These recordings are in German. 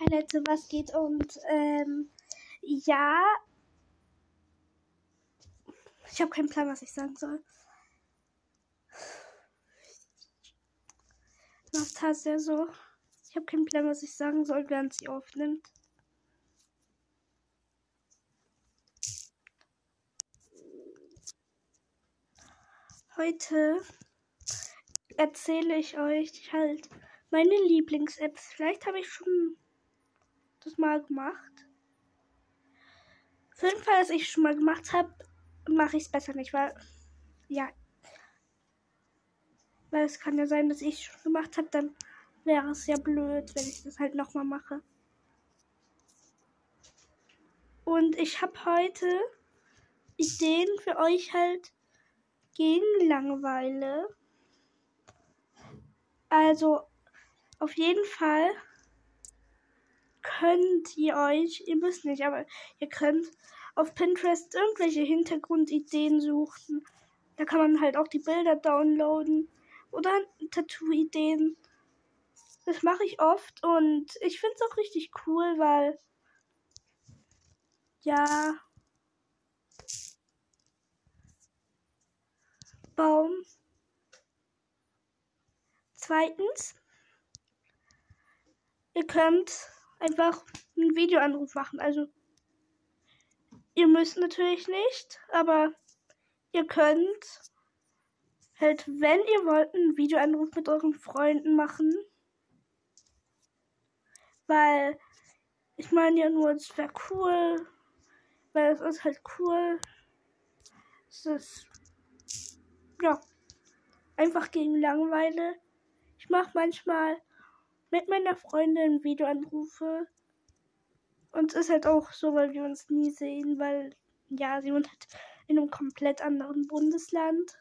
Hi Leute, was geht? Und ähm, ja, ich habe keinen Plan, was ich sagen soll. Nastasia so. Ich habe keinen Plan, was ich sagen soll, während sie aufnimmt. Heute erzähle ich euch halt meine Lieblings-Apps. Vielleicht habe ich schon das mal gemacht. Für den Fall, dass ich schon mal gemacht habe, mache ich es besser nicht, weil ja, weil es kann ja sein, dass ich es schon gemacht habe, dann wäre es ja blöd, wenn ich das halt nochmal mache. Und ich habe heute Ideen für euch halt gegen Langeweile. Also auf jeden Fall könnt ihr euch, ihr müsst nicht, aber ihr könnt auf Pinterest irgendwelche Hintergrundideen suchen. Da kann man halt auch die Bilder downloaden oder Tattoo-Ideen. Das mache ich oft und ich finde es auch richtig cool, weil ja Baum. Zweitens, ihr könnt einfach einen Videoanruf machen. Also ihr müsst natürlich nicht, aber ihr könnt halt, wenn ihr wollt, einen Videoanruf mit euren Freunden machen. Weil ich meine ja nur, es wäre cool. Weil es ist halt cool. Es ist ja einfach gegen Langeweile. Ich mache manchmal mit meiner Freundin Videoanrufe. Und es ist halt auch so, weil wir uns nie sehen, weil ja, sie wohnt halt in einem komplett anderen Bundesland.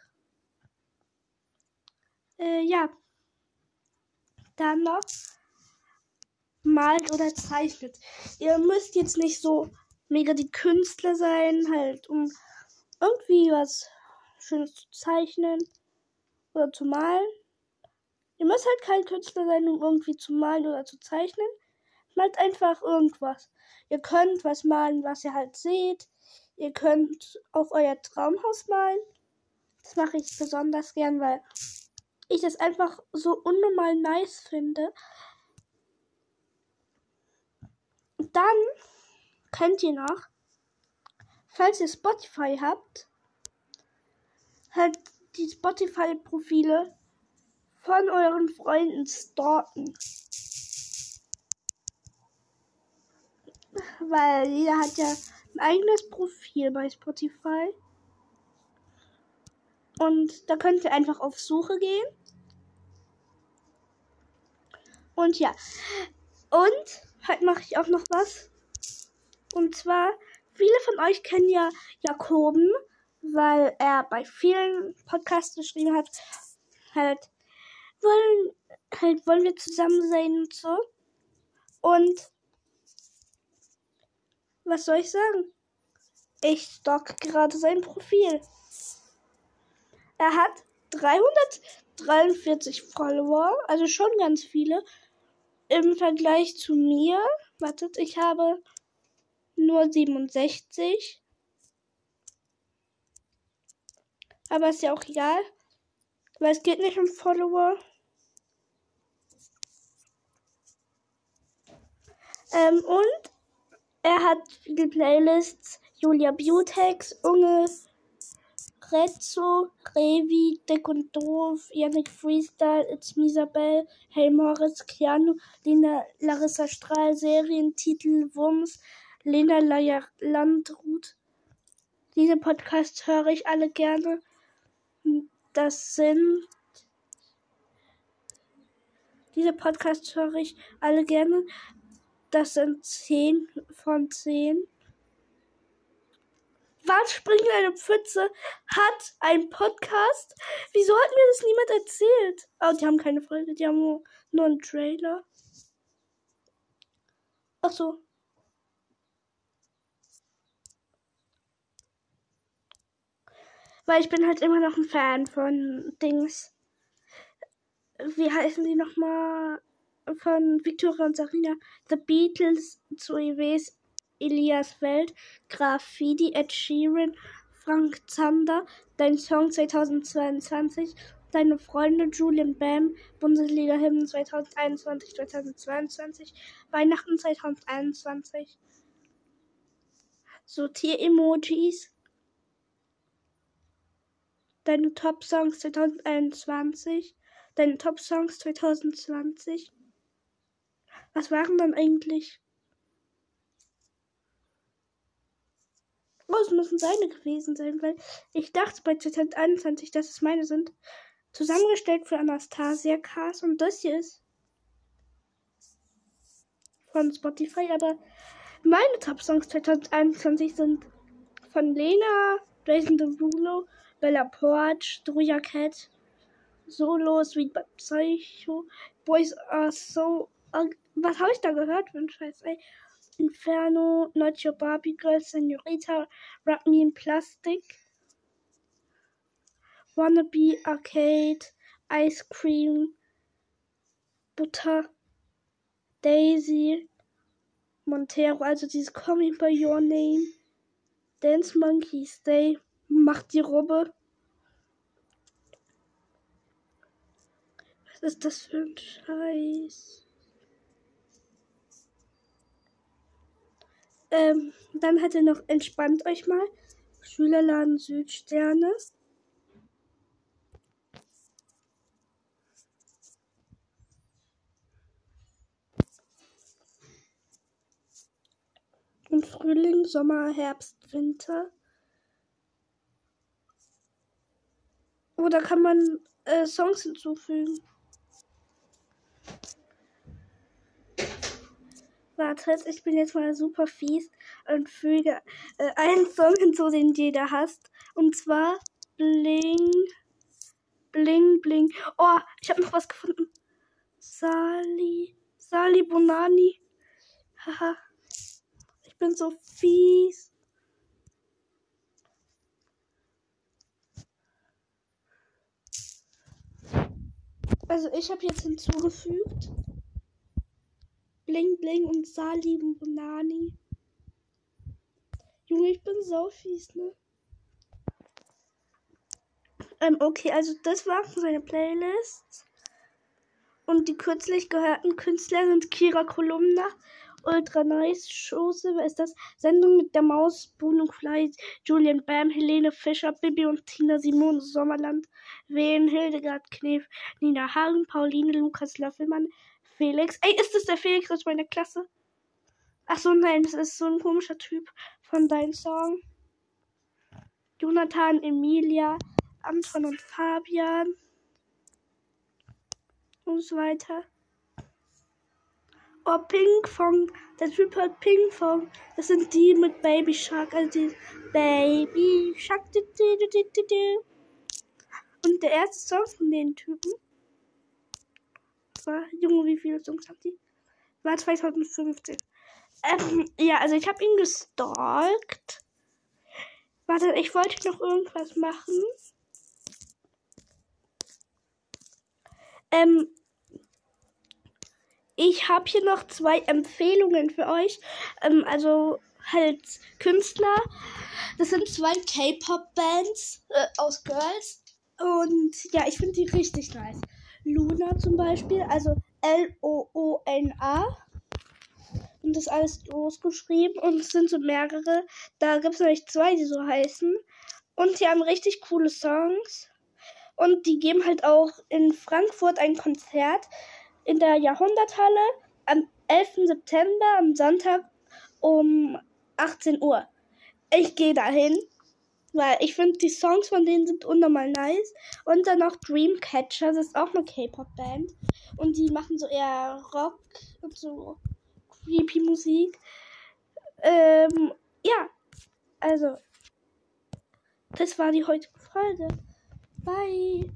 Äh, ja. Dann noch malt oder zeichnet. Ihr müsst jetzt nicht so mega die Künstler sein, halt, um irgendwie was Schönes zu zeichnen oder zu malen. Ihr müsst halt kein Künstler sein, um irgendwie zu malen oder zu zeichnen. Malt einfach irgendwas. Ihr könnt was malen, was ihr halt seht. Ihr könnt auch euer Traumhaus malen. Das mache ich besonders gern, weil ich das einfach so unnormal nice finde. Dann könnt ihr noch, falls ihr Spotify habt, halt die Spotify-Profile von euren Freunden stalken. Weil jeder hat ja ein eigenes Profil bei Spotify. Und da könnt ihr einfach auf Suche gehen. Und ja. Und heute mache ich auch noch was. Und zwar, viele von euch kennen ja Jakoben, weil er bei vielen Podcasts geschrieben hat, halt wollen halt wollen wir zusammen sein und so. Und was soll ich sagen? Ich stock gerade sein Profil. Er hat 343 Follower, also schon ganz viele. Im Vergleich zu mir, wartet, ich habe nur 67. Aber ist ja auch egal. Weil es geht nicht um Follower. Ähm, und er hat viele Playlists. Julia Butex, Unge, Rezzo, Revi, Dick und Doof, Yannick Freestyle, It's Misabel, Hey Moritz, Keanu, Lena Larissa Strahl, Serientitel, Wumms, Lena Leier Landrut. Diese Podcasts höre ich alle gerne. Das sind. Diese Podcasts höre ich alle gerne. Das sind 10 von 10. Was springt in eine Pfütze? Hat ein Podcast? Wieso hat mir das niemand erzählt? Oh, die haben keine Folge, die haben nur, nur einen Trailer. Ach so. Weil ich bin halt immer noch ein Fan von Dings. Wie heißen die nochmal? von Victoria und Sarina. The Beatles zu EWs Elias Welt. Graffiti, Ed Sheeran, Frank Zander. Dein Song 2022. Deine Freunde Julian Bam. Bundesliga Hymnen 2021, 2022. Weihnachten 2021. Sortier-Emojis. Deine Top-Songs 2021. Deine Top-Songs 2020. Was waren dann eigentlich? Oh, es müssen seine gewesen sein, weil ich dachte bei 2021, dass es meine sind. Zusammengestellt für Anastasia Cars und das hier ist von Spotify, aber meine Top-Songs 2021 sind von Lena, Jason Derulo, Bella Porch, Doja Cat, Solo, Sweet Psycho, Boys Are So. Was habe ich da gehört für Scheiß, ey? Inferno, Not Your Barbie Girl, Senorita, Wrap Me in Plastic, Wannabe Arcade, Ice Cream, Butter, Daisy, Montero, also dieses Me By Your Name, Dance Monkey, Stay, Macht die Robbe. Was ist das für ein Scheiß? Ähm, dann hat er noch entspannt euch mal. Schülerladen Südsterne. Und Frühling, Sommer, Herbst, Winter. Oder kann man äh, Songs hinzufügen? Wartet, ich bin jetzt mal super fies und füge äh, einen Song hinzu, den jeder hasst. Und zwar Bling, Bling, Bling. Oh, ich habe noch was gefunden. Sali, Sali Bonani. Haha. ich bin so fies. Also ich habe jetzt hinzugefügt. Bling Bling und Salim Bonani. Junge, ich bin so fies, ne? Ähm, okay, also das war seine Playlist. Und die kürzlich gehörten Künstler sind Kira Kolumna, Ultra Nice, Chose, ist das? Sendung mit der Maus, Boon und Fly, Julian Bam, Helene Fischer, Bibi und Tina Simone, Sommerland, Wehen, Hildegard Knef, Nina Hagen, Pauline, Lukas Löffelmann, Felix. Ey, ist das der Felix aus meiner Klasse? Ach so, nein, das ist so ein komischer Typ von deinem Song. Jonathan, Emilia, Anton und Fabian. Und so weiter. Oh, Pink Fong. Der Typ hat Pink Fong. Das sind die mit Baby Shark. Also die Baby Shark. Und der erste Song von den Typen war, Junge, wie viele Songs hat die? War 2015. Ähm, ja, also ich habe ihn gestalkt. Warte, ich wollte noch irgendwas machen. Ähm, ich habe hier noch zwei Empfehlungen für euch. Ähm, also halt Künstler. Das sind zwei K-Pop-Bands äh, aus Girls. Und ja, ich finde die richtig nice. Luna zum Beispiel, also L-O-O-N-A. Und das alles großgeschrieben. Und es sind so mehrere. Da gibt es nämlich zwei, die so heißen. Und die haben richtig coole Songs. Und die geben halt auch in Frankfurt ein Konzert in der Jahrhunderthalle am 11. September am Sonntag um 18 Uhr. Ich gehe dahin. Weil ich finde, die Songs von denen sind unnormal nice. Und dann noch Dreamcatcher, das ist auch eine K-Pop-Band. Und die machen so eher Rock und so creepy Musik. Ähm, ja. Also, das war die heutige Folge. Bye.